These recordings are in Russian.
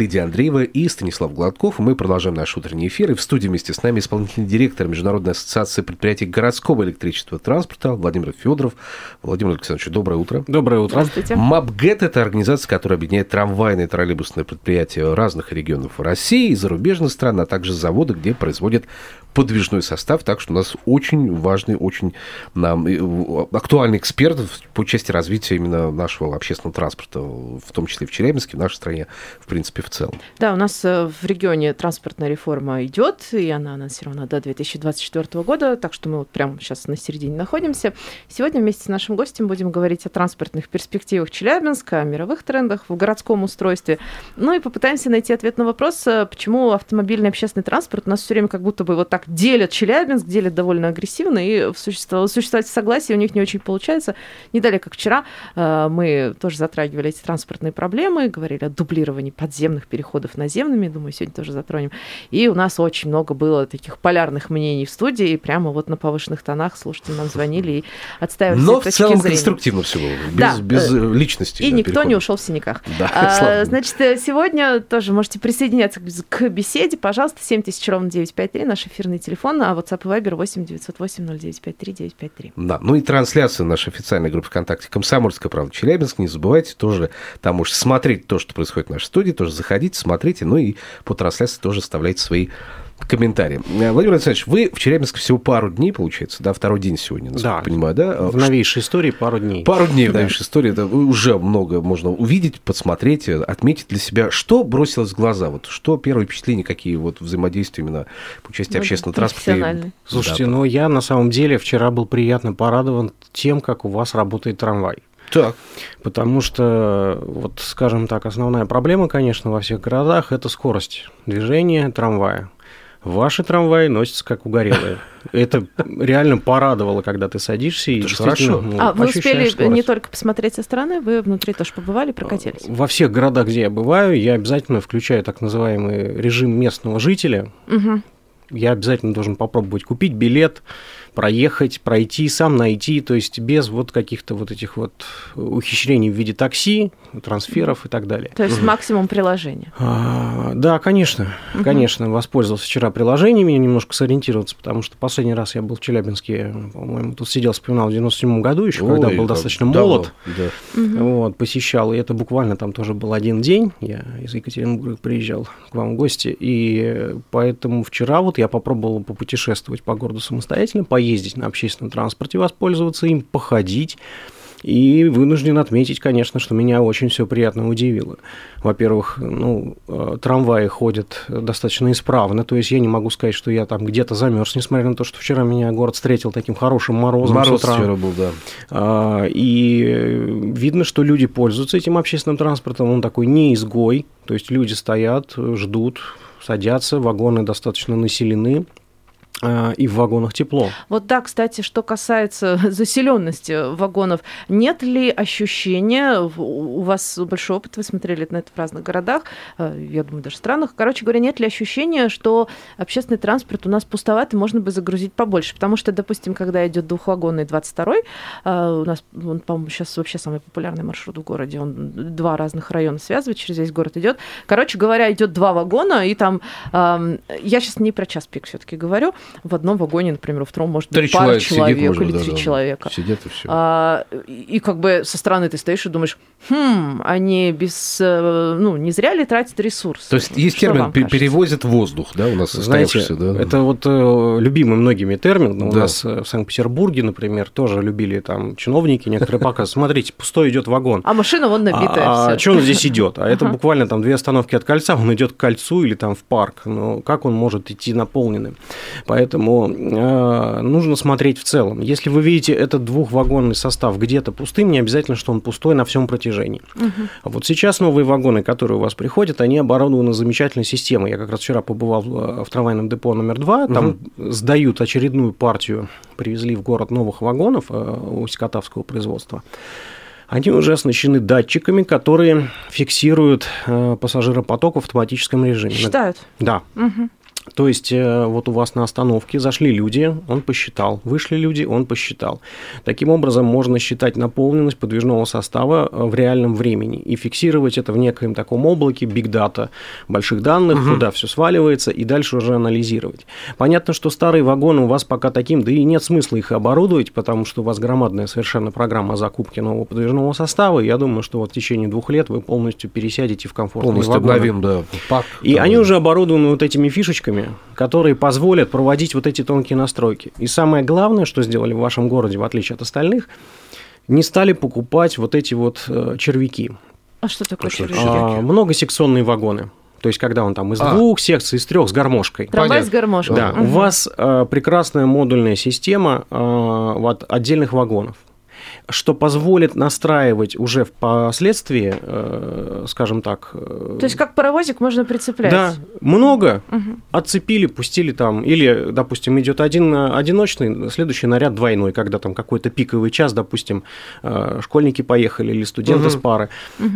Лидия Андреева и Станислав Гладков. Мы продолжаем наш утренний эфир. И в студии вместе с нами исполнительный директор Международной ассоциации предприятий городского электричества и транспорта Владимир Федоров. Владимир Александрович, доброе утро. Доброе утро. Здравствуйте. МАПГЭТ – это организация, которая объединяет трамвайные и троллейбусные предприятия разных регионов России и зарубежных стран, а также заводы, где производят подвижной состав. Так что у нас очень важный, очень нам актуальный эксперт по части развития именно нашего общественного транспорта, в том числе в Челябинске, в нашей стране, в принципе, в целом. Да, у нас э, в регионе транспортная реформа идет, и она анонсирована до 2024 года, так что мы вот прямо сейчас на середине находимся. Сегодня вместе с нашим гостем будем говорить о транспортных перспективах Челябинска, о мировых трендах в городском устройстве. Ну и попытаемся найти ответ на вопрос, э, почему автомобильный общественный транспорт у нас все время как будто бы вот так делят Челябинск, делят довольно агрессивно, и существовать, в согласии у них не очень получается. Не далее, как вчера, э, мы тоже затрагивали эти транспортные проблемы, говорили о дублировании подземных переходов наземными, думаю, сегодня тоже затронем. И у нас очень много было таких полярных мнений в студии, и прямо вот на повышенных тонах слушатели нам звонили и отстаивали Но в целом зрения. конструктивно все было, без, Да, без э, э, личности. И да, никто не перехода. ушел в синяках. Да, А. Значит, сегодня тоже можете присоединяться к- к беседе. Пожалуйста, 7000 ровно 953, наш эфирный телефон, а WhatsApp и Viber 8 908 0953 953. Да, ну и трансляция нашей официальной группы ВКонтакте «Комсомольская правда Челябинск». Не забывайте тоже там можете смотреть то, что происходит в нашей студии, тоже заходите, смотрите, ну и по трансляции тоже оставляйте свои комментарии. Э, Владимир Александрович, вы в Челябинске всего пару дней, получается, да, второй день сегодня, насколько Да. я понимаю, да? В новейшей истории пару дней. Пару дней в новейшей истории, это уже много можно увидеть, подсмотреть, э, отметить для себя. Что бросилось в глаза? Вот что первые впечатления, какие вот взаимодействия именно по части Ну, общественного транспорта? Слушайте, Да, ну я на самом деле вчера был приятно порадован тем, как у вас работает трамвай. Так, Потому что, вот, скажем так, основная проблема, конечно, во всех городах – это скорость движения трамвая. Ваши трамваи носятся как угорелые. Это реально порадовало, когда ты садишься и хорошо. ну, А вы успели не только посмотреть со стороны, вы внутри тоже побывали, прокатились? Во всех городах, где я бываю, я обязательно включаю так называемый режим местного жителя, я обязательно должен попробовать купить билет, проехать, пройти, сам найти, то есть без вот каких-то вот этих вот ухищрений в виде такси, трансферов и так далее. То есть максимум приложения. А, да, конечно, конечно, воспользовался вчера приложением, меня немножко сориентироваться, потому что последний раз я был в Челябинске, по-моему, тут сидел, вспоминал в 97 году еще, когда был достаточно давно, молод. да. Вот, посещал, и это буквально там тоже был один день, я из Екатеринбурга приезжал к вам в гости, и поэтому вчера вот я попробовал попутешествовать по городу самостоятельно, поездить на общественном транспорте, воспользоваться им, походить, и вынужден отметить, конечно, что меня очень все приятно удивило. Во-первых, ну, э, трамваи ходят достаточно исправно, то есть я не могу сказать, что я там где-то замерз, несмотря на то, что вчера меня город встретил таким хорошим морозом Мороз с утра. вчера был, да. А, И видно, что люди пользуются этим общественным транспортом. Он такой не изгой. То есть люди стоят, ждут, садятся, вагоны достаточно населены. А, И в вагонах тепло. Вот да, кстати, что касается заселенности вагонов, нет ли ощущения, в- у вас большой опыт, вы смотрели на это в разных городах, э, я думаю, даже странах, короче говоря, нет ли ощущения, что общественный транспорт у нас пустоват, и можно бы загрузить побольше? Потому что, допустим, когда идет двухвагонный 22-й, э, у нас, он, по-моему, сейчас вообще самый популярный маршрут в городе, он два разных района связывает, через весь город идет. Короче говоря, идет два вагона, и там, эм, я сейчас не про час пик все-таки говорю, в одном вагоне, например, во втором может Три быть пара человека человек сидит, может, или да, три да, человека. Сидят и все. А, и, как бы со стороны ты стоишь и думаешь, хм, они без, э, ну, не зря ли тратят ресурсы? То есть есть Что термин вам «пе- кажется? перевозят воздух, да, у нас Знаете, да? это вот э, любимый многими термин. У Да. нас э, в Санкт-Петербурге, например, тоже любили там чиновники, некоторые показывают. Смотрите, пустой идет вагон. А машина вон набитая А, вся. что он здесь идет? А это буквально там две остановки от кольца, он идет к кольцу или там в парк. Но как он может идти наполненным? Поэтому э, нужно смотреть в целом. Если вы видите этот двухвагонный состав где-то пустым, не обязательно, что он пустой на всем протяжении. А вот сейчас новые вагоны, которые у вас приходят, они оборудованы замечательной системой. Я как раз вчера побывал в, в трамвайном депо номер два, там сдают очередную партию, привезли в город новых вагонов э, Усть-Катавского производства. они уже оснащены датчиками, которые фиксируют э, пассажиропоток в автоматическом режиме. Считают. Да. Мгм. То есть э, вот у вас на остановке зашли люди, он посчитал, вышли люди, он посчитал. Таким образом можно считать наполненность подвижного состава э, в реальном времени и фиксировать это в некоем таком облаке big data больших данных, куда все сваливается, и дальше уже анализировать. Понятно, что старые вагоны у вас пока таким, да и нет смысла их оборудовать, потому что у вас громадная совершенно программа закупки нового подвижного состава. Я думаю, что вот в течение двух лет вы полностью пересядете в комфортные Полностью вагоны. обновим, да, пак. И там, они уже оборудованы вот этими фишечками, которые позволят проводить вот эти тонкие настройки. И самое главное, что сделали в вашем городе, в отличие от остальных, не стали покупать вот эти вот э, червяки. А что такое червяк? Червяки. А, многосекционные вагоны. То есть, когда он там из А. двух секций, из трех с гармошкой. Трамвай с гармошкой. Да, у Мгм. вас э, прекрасная модульная система э, вот, отдельных вагонов, что позволит настраивать уже впоследствии, э, скажем так, э, То есть как паровозик можно прицеплять? да, много Мгм. отцепили, пустили там, или, допустим, идет один э, одиночный, следующий наряд двойной, когда там какой-то пиковый час, допустим, э, школьники поехали или студенты Мгм. с пары,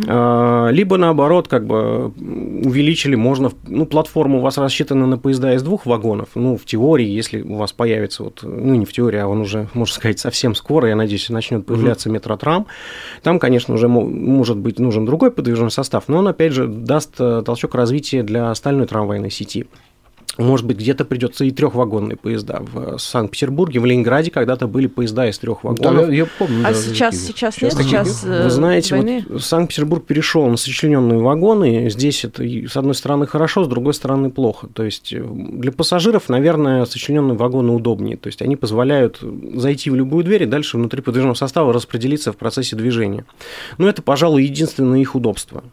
Э, либо наоборот, как бы увеличили, можно, ну, платформа у вас рассчитана на поезда из двух вагонов, ну, в теории, если у вас появится, вот, ну, не в теории, а он уже, можно сказать, совсем скоро, я надеюсь, начнет появляться метротрам, там, конечно, уже мо- может быть нужен другой подвижной состав, но он, опять же, даст э, толчок развития для остальной трамвайной сети. Может быть, где-то придется и трехвагонные поезда. В Санкт-Петербурге, в Ленинграде когда-то были поезда из трех Да, вагонов. я, я помню. А да, сейчас, сейчас нет? Сейчас э, Вы знаете, войны? вот Санкт-Петербург перешел на сочлененные вагоны. Здесь это, с одной стороны, хорошо, с другой стороны, плохо. То есть э, для пассажиров, наверное, сочлененные вагоны удобнее. То есть они позволяют зайти в любую дверь и дальше внутри подвижного состава распределиться в процессе движения. Но это, пожалуй, единственное их удобство.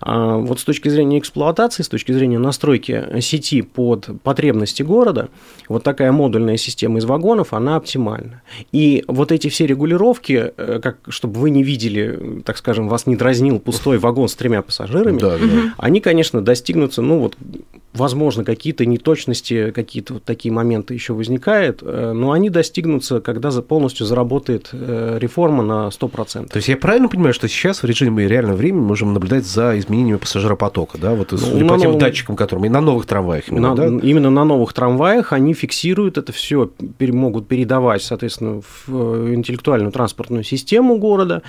А вот с точки зрения эксплуатации, с точки зрения настройки сети под потребности города, вот такая модульная система из вагонов, она оптимальна. И вот эти все регулировки, э, как, чтобы вы не видели, так скажем, вас не дразнил пустой вагон с тремя пассажирами, Да, да. они, конечно, достигнутся, ну вот, возможно, какие-то неточности, какие-то вот такие моменты еще возникают, э, но они достигнутся, когда полностью заработает э, реформа на 100%. То есть я правильно понимаю, что сейчас в режиме реального времени мы можем наблюдать за изменениями пассажиропотока, да, вот Ну, по тем новом- датчикам, которыми и на новых трамваях именно, На- да? Именно на новых трамваях они фиксируют это все, могут передавать, соответственно, в э, интеллектуальную транспортную систему города.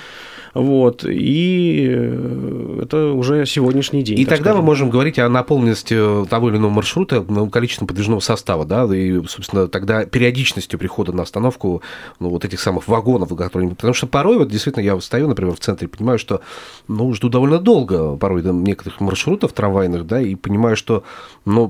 Вот, и э, это уже сегодняшний день. И так тогда мы скажем. можем говорить о наполненности того или иного маршрута, ну, количеством подвижного состава, да, и, собственно, тогда периодичностью прихода на остановку ну, вот этих самых вагонов, которые... Потому что порой, вот действительно, я стою, например, в центре, понимаю, что, ну, жду довольно долго порой да, некоторых маршрутов трамвайных, да, и понимаю, что, ну,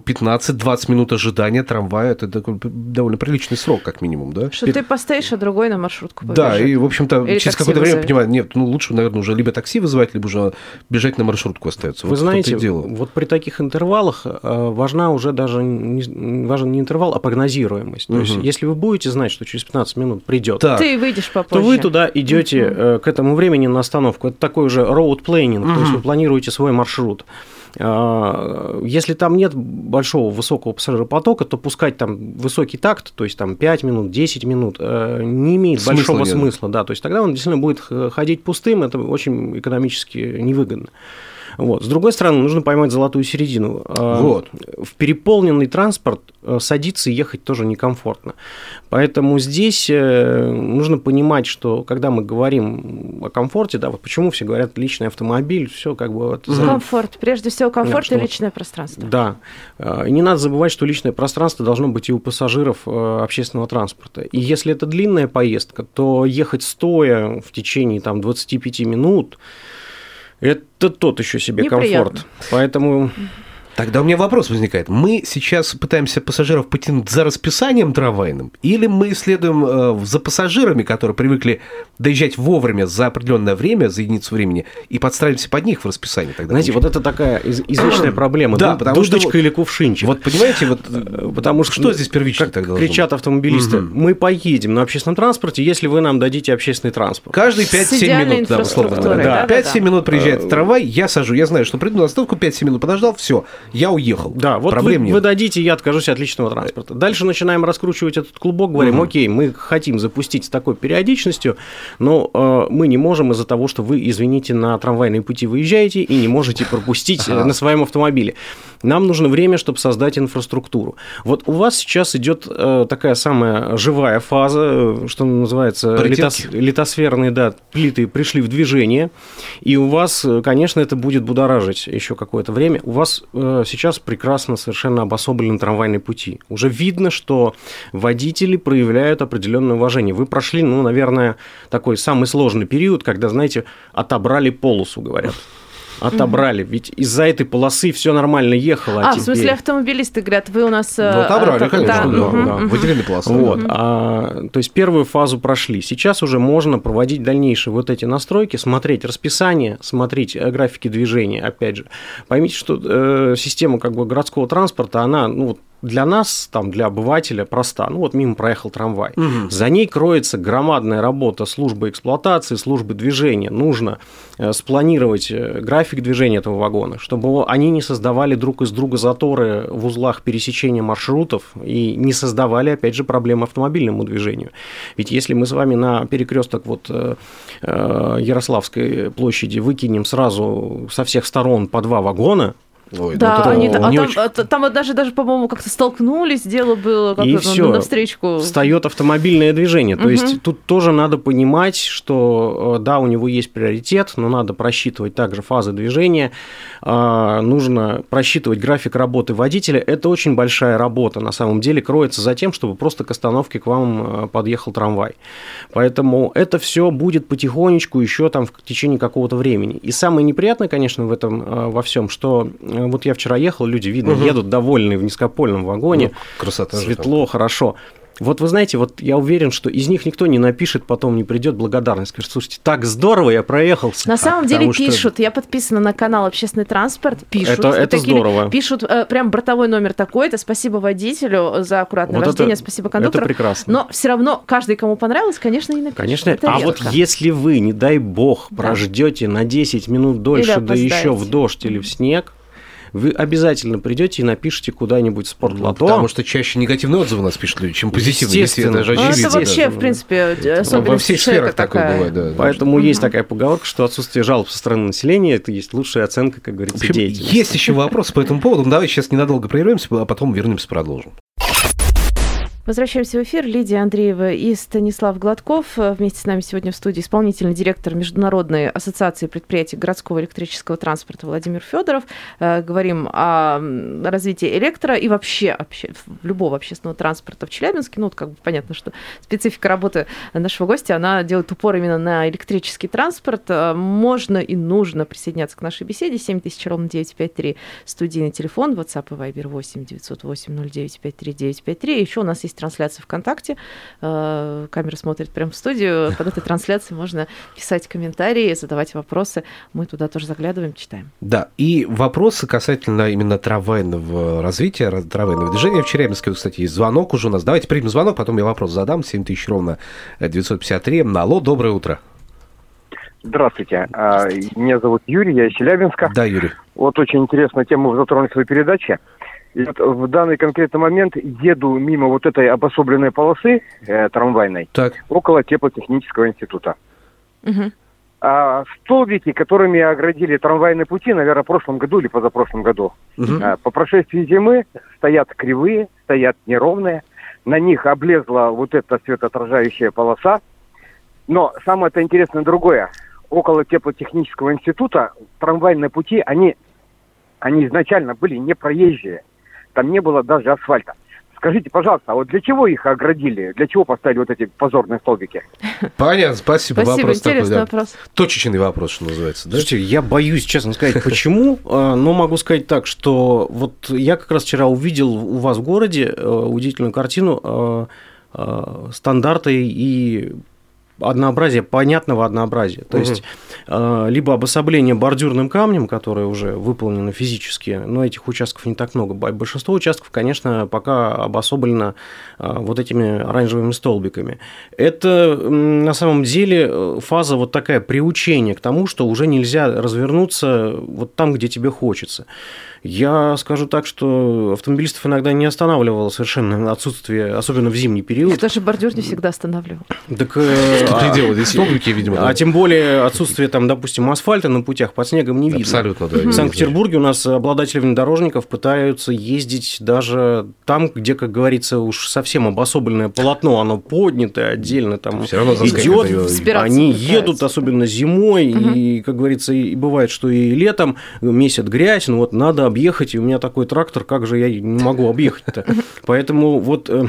15-20 минут ожидания трамвая – это такой довольно приличный срок, как минимум, да? Что ты постоишь, а другой на маршрутку Да, побежит. и, в общем-то, Или через какое-то время понимаю, нет, ну, лучше, наверное, уже либо такси вызывать, либо уже бежать на маршрутку остается. Вы Вот знаете, дело. вот при таких интервалах э, важна уже даже не, важен не интервал, а прогнозируемость. То есть, если вы будете знать, что через 15 минут придет, Так. Ты выйдешь то попозже. вы туда идете э, к этому времени на остановку. Это такой же road planning, то есть вы планируете свой маршрут. А, Если там нет большого высокого пассажиропотока, то пускать там высокий такт, то есть там 5 минут, 10 минут, э, не имеет Смысла большого нет. смысла. Да, то есть тогда он действительно будет х- ходить пустым, это очень экономически невыгодно. Вот. С другой стороны, нужно поймать золотую середину. А, Вот. В переполненный транспорт э, садиться и ехать тоже некомфортно. Поэтому здесь э, нужно понимать, что когда мы говорим о комфорте, да, вот почему все говорят личный автомобиль, все как бы вот за- Комфорт. Прежде всего, комфорт что и вот- личное пространство. да. Э, И не надо забывать, что личное пространство должно быть и у пассажиров э, общественного транспорта. И если это длинная поездка, то ехать стоя в течение там, 25 минут это тот еще себе Неприятно. комфорт. Поэтому Тогда у меня вопрос возникает. Мы сейчас пытаемся пассажиров потянуть за расписанием трамвайным, или мы следуем э, за пассажирами, которые привыкли доезжать вовремя за определенное время, за единицу времени, и подстраиваемся под них в расписании? Тогда Знаете, вот получается? это такая из- извечная проблема. Да, Ду- потому что дудочка вот- или кувшинчик. Вот понимаете, вот Э, Потому что, что здесь первично как тогда кричат автомобилисты, Мгм. мы поедем на общественном транспорте, если вы нам дадите общественный транспорт. Каждые С 5-7 идеальной минут, да, условно говоря. да-да-да. 5-7 минут приезжает трамвай, я сажу, я знаю, что приду на остановку, 5-7 минут подождал, все. Я уехал. Да, вот Проблем вы, нет. вы дадите, я откажусь от личного транспорта. Дальше начинаем раскручивать этот клубок, говорим, окей, мы хотим запустить с такой периодичностью, но э, мы не можем из-за того, что вы, извините, на трамвайные пути выезжаете и не можете пропустить э, на своем автомобиле. Нам нужно время, чтобы создать инфраструктуру. Вот у вас сейчас идет э, такая самая живая фаза, э, что называется, литос- литосферные да, плиты пришли в движение, и у вас, э, конечно, это будет будоражить еще какое-то время. У вас сейчас прекрасно совершенно обособлены трамвайные пути. Уже видно, что водители проявляют определенное уважение. Вы прошли, ну, наверное, такой самый сложный период, когда, знаете, отобрали полосу, говорят. Отобрали. Ведь из-за этой полосы все нормально ехало. А, в теперь- смысле, автомобилисты говорят, вы у нас... э, Ну, отобрали, э, конечно, да, да, мгм, да. Выделили полосу. Вот, а, то есть первую фазу прошли. Сейчас уже можно проводить дальнейшие вот эти настройки, смотреть расписание, смотреть э, графики движения. Опять же, поймите, что э, система как бы городского транспорта, она ну, вот для нас, там, для обывателя проста. Ну вот мимо проехал трамвай. За ней кроется громадная работа службы эксплуатации, службы движения. Нужно э, спланировать э, график движения этого вагона, чтобы они не создавали друг из друга заторы в узлах пересечения маршрутов и не создавали, опять же, проблемы автомобильному движению. Ведь если мы с вами на перекресток вот э, Ярославской площади выкинем сразу со всех сторон по два вагона, Ой, ну Да, это они, а там, очень. а, там даже, даже, по-моему, как-то столкнулись, дело было как И на, всё. на встречку. встает автомобильное движение. То есть тут тоже надо понимать, что э, да, у него есть приоритет, но надо просчитывать также фазы движения, а, нужно просчитывать график работы водителя. Это очень большая работа, на самом деле, кроется за тем, чтобы просто к остановке к вам э, подъехал трамвай. Поэтому это все будет потихонечку еще там в течение какого-то времени. И самое неприятное, конечно, в этом э, во всем, что вот я вчера ехал, люди, видно, едут довольные в низкопольном вагоне, Ну, красота же светло, хорошо. Вот вы знаете, вот я уверен, что из них никто не напишет, потом не придет благодарность. Скажет, слушайте, так здорово, я проехался. На самом деле что- пишут, я подписана на канал «Общественный транспорт», пишут. Это- это такими- здорово. Пишут э, прям бортовой номер такой-то, спасибо водителю за аккуратное Вот это- вождение, спасибо Это кондуктору. прекрасно. Но все равно каждый, кому понравилось, конечно, и напишет. Конечно, Это а вот редко. если вы, не дай бог, Да. прождете на 10 минут дольше, да еще в дождь или в снег, вы обязательно придете и напишите куда-нибудь в Ну, спортлото. потому что чаще негативные отзывы у нас пишут люди, чем позитивные. Естественно. Это же Ну, это очевидно. вообще, да. в принципе, э, Во особенность всех сферах такое бывает, да. Поэтому есть такая поговорка, что отсутствие жалоб со стороны населения – это есть лучшая оценка, как В говорится, общем, деятельности. есть еще вопросы по этому поводу. Ну, давай сейчас ненадолго прервемся, а потом вернемся, продолжим. Возвращаемся в эфир. Лидия Андреева и Станислав Гладков. Э, Вместе с нами сегодня в студии исполнительный директор Международной ассоциации предприятий городского электрического транспорта Владимир Федоров. Э, Говорим о развитии электро и вообще обще- любого общественного транспорта в Челябинске. Ну, вот как бы понятно, что специфика работы нашего гостя, она делает упор именно на электрический транспорт. Э, Можно и нужно присоединяться к нашей беседе. 7000 ровно 953 студийный телефон, WhatsApp и Viber 8 908 09 53 953. Еще у нас есть трансляция ВКонтакте. Э, Камера смотрит прямо в студию. Под этой трансляцией можно писать комментарии, задавать вопросы. Мы туда тоже заглядываем, читаем. Да, и вопросы касательно именно трамвайного развития, раз- трамвайного движения. В Челябинске, кстати, есть звонок уже у нас. Давайте примем звонок, потом я вопрос задам. 7000 ровно э, 953. Алло, доброе утро. Здравствуйте. А, Меня зовут Юрий, я из Челябинска. Да, Юрий. Вот очень интересную тему вы затронули в своей передаче. И вот в данный конкретный момент еду мимо вот этой обособленной полосы э, трамвайной Так, около теплотехнического института. Мгм. А столбики, которыми оградили трамвайные пути, наверное, в прошлом году или позапрошлом году, Мгм. а, по прошествии зимы стоят кривые, стоят неровные, на них облезла вот эта светоотражающая полоса. Но самое-то интересное другое. Около теплотехнического института трамвайные пути, они, они изначально были не проезжие. Там не было даже асфальта. Скажите, пожалуйста, а вот для чего их оградили? Для чего поставили вот эти позорные столбики? понятно, спасибо. Спасибо, вопрос такой, интересный да. вопрос. Точечный вопрос, что называется. Да? Слушайте, я боюсь, честно сказать, почему, э, но могу сказать так, что вот я как раз вчера увидел у вас в городе э, удивительную картину э, э, стандарты и однообразия, понятного однообразия. То есть либо обособление бордюрным камнем, которое уже выполнено физически, но этих участков не так много. Большинство участков, конечно, пока обособлено э, вот этими оранжевыми столбиками. Это на самом деле э, фаза вот такая приучения к тому, что уже нельзя развернуться вот там, где тебе хочется. Я скажу так, что автомобилистов иногда не останавливало совершенно отсутствие, особенно в зимний период. Даже бордюр не всегда останавливал. Так, э, Что а, ты делал? Здесь столбики, видимо. а да? тем более отсутствие там, допустим, асфальта на путях под снегом не видно. Абсолютно, да. В Санкт-Петербурге у нас обладатели внедорожников пытаются ездить даже там, где, как говорится, уж совсем обособленное полотно, оно поднятое отдельно, там Всё равно идет, они пытаются. едут, особенно зимой, и, как говорится, и бывает, что и летом месяц грязь, ну вот надо объехать, и у меня такой трактор, как же я не могу объехать-то? Поэтому вот э,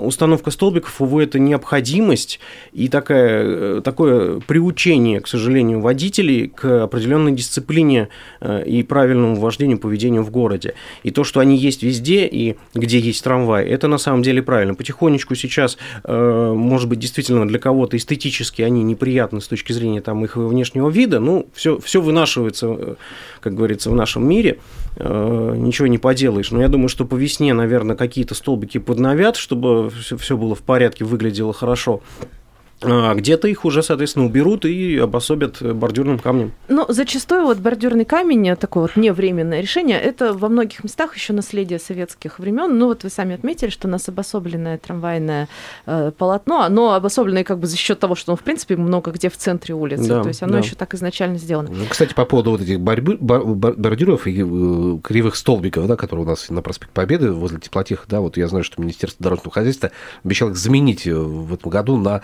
установка столбиков, увы, это необходимость и такая, э, такое приучение, к сожалению, водителей к определенной дисциплине э, и правильному вождению, поведению в городе. И то, что они есть везде и где есть трамвай, это на самом деле правильно. Потихонечку сейчас, э, может быть, действительно для кого-то эстетически они неприятны с точки зрения там, их внешнего вида, ну, все, все вынашивается, э, как говорится, в нашем мире, ничего не поделаешь. Но я думаю, что по весне, наверное, какие-то столбики подновят, чтобы все было в порядке, выглядело хорошо. А где-то их уже, соответственно, уберут и обособят бордюрным камнем. Ну, зачастую вот бордюрный камень, такое вот невременное решение, это во многих местах еще наследие советских времен. Ну, вот вы сами отметили, что у нас обособленное трамвайное э, полотно, оно обособленное как бы за счет того, что оно, в принципе, много где в центре улицы. Да, То есть оно да. еще так изначально сделано. Ну, Кстати, по поводу вот этих борьбы, бордюров и э, кривых столбиков, да, которые у нас на проспект Победы возле теплотех, да, вот я знаю, что Министерство дорожного хозяйства обещало их заменить э, в этом году на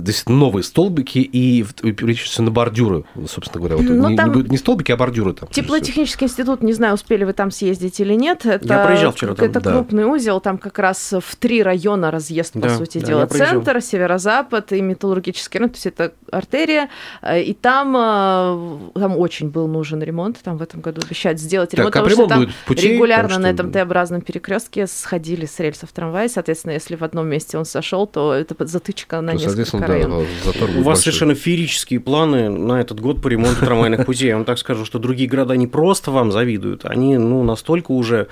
действительно новые столбики и, и перечислиться на бордюры, собственно говоря. Вот, Ну, не, там- не столбики, а бордюры там. Теплотехнический институт, не знаю, успели вы там съездить или нет. Это, Я проезжал вчера там, Это да. крупный узел, там как раз в три района разъезд, по Да, сути да, дела. Центр, северо-запад и металлургический район, то есть это артерия. Э, И там, э, там очень был нужен ремонт, там в этом году обещают сделать Так, ремонт, потому что там будет путей, регулярно там на что? этом Т-образном перекрестке сходили с рельсов трамвая, соответственно, если в одном месте он сошел, то это затычка на То, несколько да, затор У вас совершенно феерические планы на этот год по ремонту трамвайных путей. Я вам так скажу, что другие города не просто вам завидуют, они ну, настолько уже...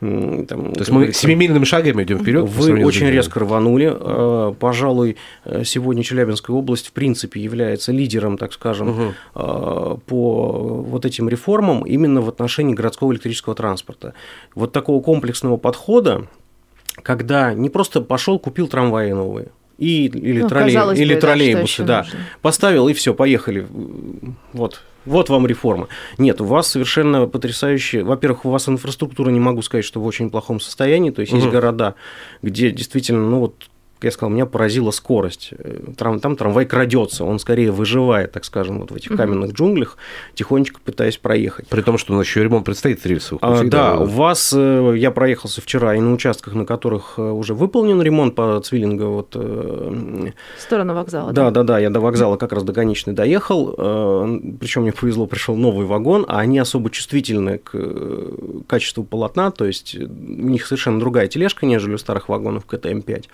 там, То есть мы семимильными шагами идем вперед. Вы очень резко рванули. Э, Пожалуй, э, сегодня Челябинская область в принципе является лидером, так скажем, э, по вот этим реформам именно в отношении городского электрического транспорта. Вот такого комплексного подхода, когда не просто пошел, купил трамваи новые, и, или, Ну, троллей- или бы, да, что троллейбусы, да, нужно? поставил и все, поехали. Вот. Вот вам реформа. Нет, у вас совершенно потрясающие. Во-первых, у вас инфраструктура, не могу сказать, что в очень плохом состоянии. То есть есть Мгм. города, где действительно, ну вот, я сказал, меня поразила скорость. Э, Трам- Там трамвай крадется, он скорее выживает, так скажем, вот в этих каменных джунглях, тихонечко пытаясь проехать. При том, что у нас еще ремонт предстоит рельсовых А, да, у вас, э, я проехался вчера и на участках, на которых э, уже выполнен ремонт по Цвиллинга, вот, В сторону вокзала. да, да, да, я до вокзала как раз до конечной доехал, причем мне повезло, пришел новый вагон, а они особо чувствительны к качеству полотна, то есть у них совершенно другая тележка, нежели у старых вагонов КТМ-5.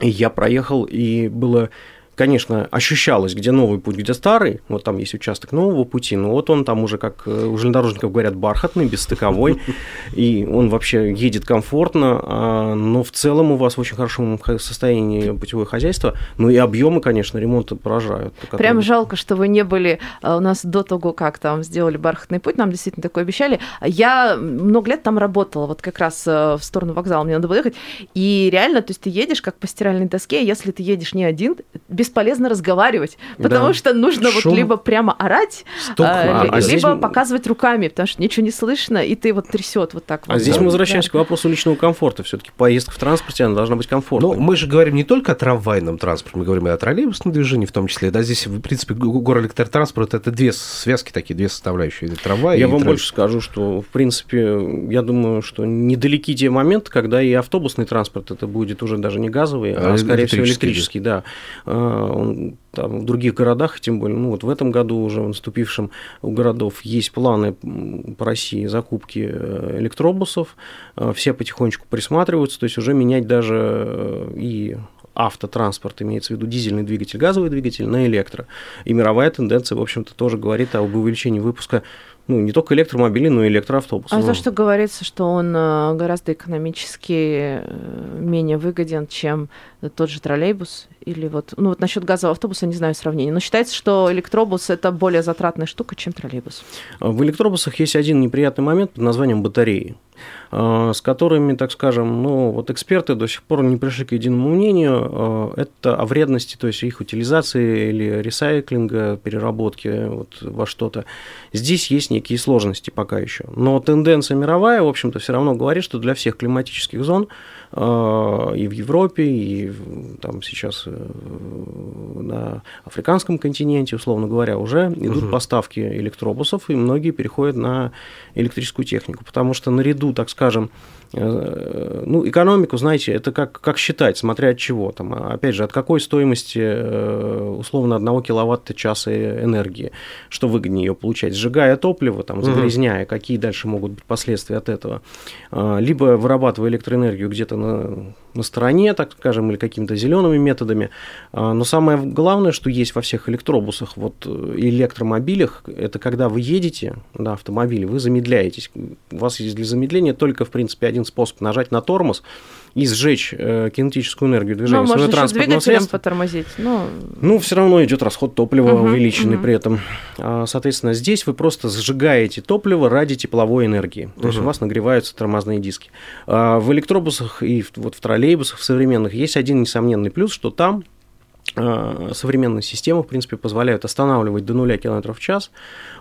Я проехал, и было конечно, ощущалось, где новый путь, где старый. Вот там есть участок нового пути, но вот он там уже, как э, у железнодорожников говорят, бархатный, бесстыковой, и он вообще едет комфортно, а, но в целом у вас в очень хорошем состоянии путевое хозяйство, ну и объемы, конечно, ремонта поражают. Прям жалко, что вы не были а, у нас до того, как там сделали бархатный путь, нам действительно такое обещали. Я много лет там работала, вот как раз э, в сторону вокзала мне надо было ехать, и реально, то есть ты едешь как по стиральной доске, если ты едешь не один, бесполезно разговаривать, потому Да. что нужно Шум. вот либо прямо орать, Стук, а, а ли- здесь либо показывать руками, потому что ничего не слышно, и ты вот трясет вот так. А вот. здесь Да. мы возвращаемся к вопросу личного комфорта. Все-таки поездка в транспорте она должна быть комфортной. Но мы же говорим не только о трамвайном транспорте, мы говорим и о троллейбусном движении в том числе. Да, здесь, в принципе, горэлектротранспорт – это две связки такие, две составляющие. Это трамвай Я и вам троллей- больше скажу, что, в принципе, я думаю, что недалеки те моменты, когда и автобусный транспорт это будет уже даже не газовый, а, А скорее всего, электрический, электрический, да. А, он там, в других городах, тем более, ну вот в этом году уже в наступившем у городов есть планы по России закупки э, электробусов, А, все потихонечку присматриваются, то есть уже менять даже э, и автотранспорт, имеется в виду дизельный двигатель, газовый двигатель, на электро. И мировая тенденция, в общем-то, тоже говорит об увеличении выпуска ну, не только электромобилей, но и электроавтобусов. А за что говорится, что он э, гораздо экономически э, менее выгоден, чем тот же троллейбус? Или вот, ну вот насчет газового автобуса не знаю сравнения, но считается, что электробус это более затратная штука, чем троллейбус. В электробусах есть один неприятный момент под названием батареи. Э, с которыми, так скажем, ну, вот эксперты до сих пор не пришли к единому мнению. Э, это о вредности, то есть их утилизации или ресайклинга, переработки вот во что-то. Здесь есть некие сложности пока еще. Но тенденция мировая, в общем-то, все равно говорит, что для всех климатических зон и в Европе, и там сейчас на африканском континенте, условно говоря, уже идут угу. поставки электробусов, и многие переходят на электрическую технику, потому что наряду, так скажем, Э, ну, экономику, знаете, это как, как считать, смотря от чего. Там, опять же, от какой стоимости э, условно одного киловатта-часа энергии, что выгоднее ее получать, сжигая топливо, там, загрязняя, угу. какие дальше могут быть последствия от этого, либо вырабатывая электроэнергию где-то на, на стороне, так скажем, или какими-то зелеными методами. А, но самое главное, что есть во всех электробусах, вот э, электромобилях, это когда вы едете на автомобиле, вы замедляетесь. У вас есть для замедления только, в принципе, один способ нажать на тормоз и сжечь э, кинетическую энергию движения ну, своего транспортного средства. потормозить. Но... Ну, все равно идет расход топлива угу, увеличенный угу. при этом. А, соответственно, здесь вы просто сжигаете топливо ради тепловой энергии. То угу. есть у вас нагреваются тормозные диски. А в электробусах и вот в троллейбусах в современных есть один несомненный плюс, что там современные системы, в принципе, позволяют останавливать до 0 км в час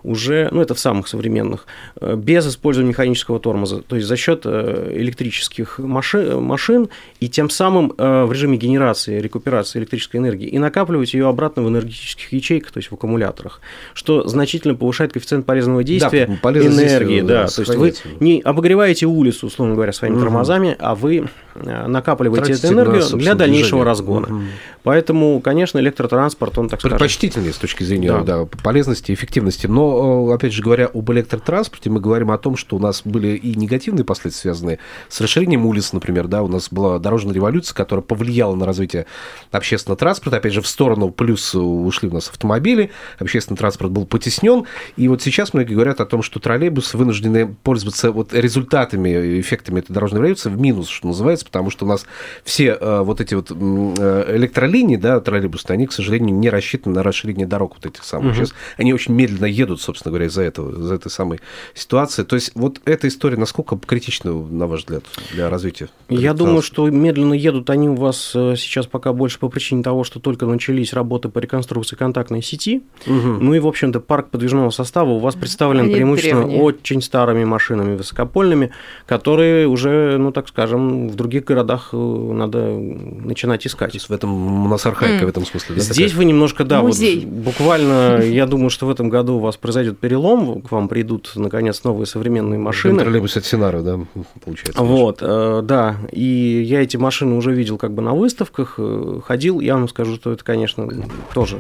уже, ну, это в самых современных, э, без использования механического тормоза, то есть за счет э, электрических машин, машин и тем самым в режиме генерации, рекуперации электрической энергии и накапливать ее обратно в энергетических ячейках, то есть в аккумуляторах, что значительно повышает коэффициент полезного действия да, энергии. Да, то есть вы не обогреваете улицу, условно говоря, своими угу. тормозами, а вы накапливаете Тратите эту энергию для дальнейшего движение. разгона. Угу. Поэтому, конечно, электротранспорт, он так Предпочтительнее с точки зрения да. Да, полезности и эффективности. Но, э, опять же говоря об электротранспорте, мы говорим о том, что у нас были и негативные последствия, связанные с расширением улиц, например. Да, у нас была дорожная революция, которая повлияла на развитие общественного транспорта. Опять же, в сторону плюс ушли у нас автомобили, общественный транспорт был потеснен. И вот сейчас многие говорят о том, что троллейбусы вынуждены пользоваться вот результатами, эффектами этой дорожной революции в минус, что называется, потому что у нас все э, вот эти вот э, электролинии линии, да, троллейбусные, они, к сожалению, не рассчитаны на расширение дорог вот этих самых. Угу. Сейчас они очень медленно едут, собственно говоря, из-за этого, из-за этой самой ситуации. То есть вот эта история насколько критична, на ваш взгляд, для развития? Я думаю, что медленно едут они у вас э, сейчас пока больше по причине того, что только начались работы по реконструкции контактной сети. Угу. Ну и, в общем-то, парк подвижного состава у вас представлен они преимущественно древние. очень старыми машинами высокопольными, которые уже, ну так скажем, в других городах э, надо начинать искать. То есть в этом у нас архаика mm. в этом смысле. Да, Здесь такая? вы немножко, да, Музей. вот буквально, я думаю, что в этом году у вас произойдет перелом, к вам придут, наконец, новые современные машины. Троллейбус от Синара, да, получается. Вот, э, да, и я эти машины уже видел как бы на выставках, э, ходил, я вам скажу, что это, конечно, тоже...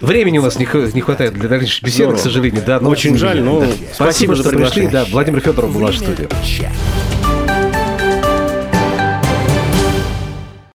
Времени у нас не, хватает для дальнейшей беседы, к сожалению, да. Но Очень жаль, но спасибо, спасибо, что пришли. Да, Владимир Федоров был в нашей студии.